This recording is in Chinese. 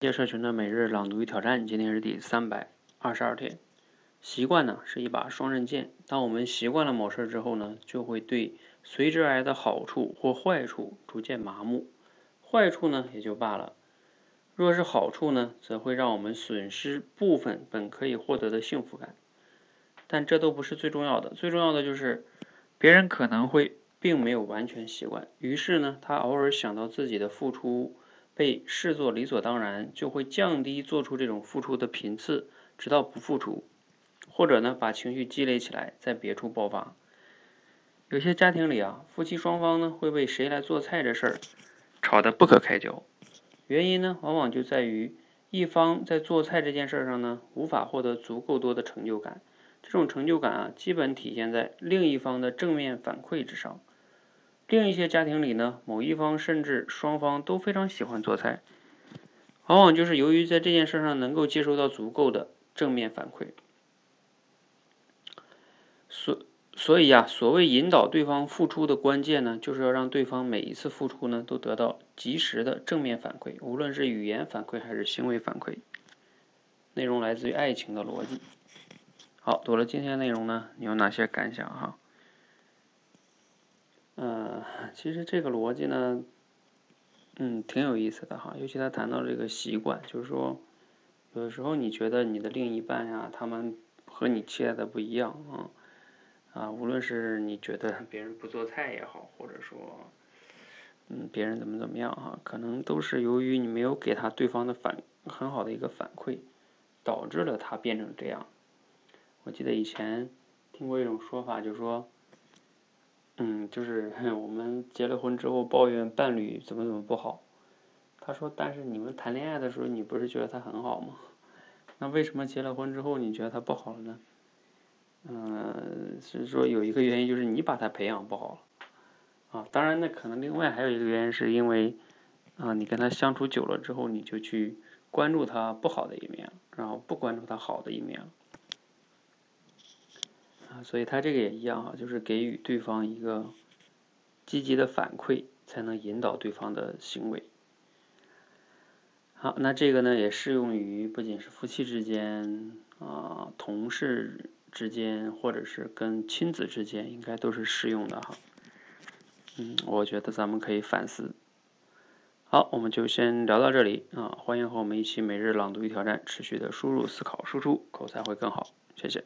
界社群的每日朗读与挑战，今天是第三百二十二天。习惯呢是一把双刃剑，当我们习惯了某事之后呢，就会对随之而来的好处或坏处逐渐麻木。坏处呢也就罢了，若是好处呢，则会让我们损失部分本可以获得的幸福感。但这都不是最重要的，最重要的就是别人可能会并没有完全习惯，于是呢，他偶尔想到自己的付出。被视作理所当然，就会降低做出这种付出的频次，直到不付出，或者呢把情绪积累起来，在别处爆发。有些家庭里啊，夫妻双方呢会为谁来做菜这事儿吵得不可开交，原因呢往往就在于一方在做菜这件事上呢无法获得足够多的成就感，这种成就感啊基本体现在另一方的正面反馈之上。另一些家庭里呢，某一方甚至双方都非常喜欢做菜，往往就是由于在这件事上能够接收到足够的正面反馈，所所以呀，所谓引导对方付出的关键呢，就是要让对方每一次付出呢都得到及时的正面反馈，无论是语言反馈还是行为反馈。内容来自于爱情的逻辑。好，读了今天内容呢，你有哪些感想哈？嗯，其实这个逻辑呢，嗯，挺有意思的哈。尤其他谈到这个习惯，就是说，有的时候你觉得你的另一半呀，他们和你期待的不一样啊，啊，无论是你觉得别人不做菜也好，或者说，嗯，别人怎么怎么样哈，可能都是由于你没有给他对方的反很好的一个反馈，导致了他变成这样。我记得以前听过一种说法，就是说。嗯，就是 我们结了婚之后抱怨伴侣怎么怎么不好，他说：“但是你们谈恋爱的时候，你不是觉得他很好吗？那为什么结了婚之后你觉得他不好了呢？”嗯，是说有一个原因就是你把他培养不好啊。当然，那可能另外还有一个原因是因为啊，你跟他相处久了之后，你就去关注他不好的一面，然后不关注他好的一面。所以他这个也一样哈，就是给予对方一个积极的反馈，才能引导对方的行为。好，那这个呢也适用于不仅是夫妻之间啊，同事之间，或者是跟亲子之间，应该都是适用的哈。嗯，我觉得咱们可以反思。好，我们就先聊到这里啊，欢迎和我们一起每日朗读与挑战，持续的输入、思考、输出，口才会更好。谢谢。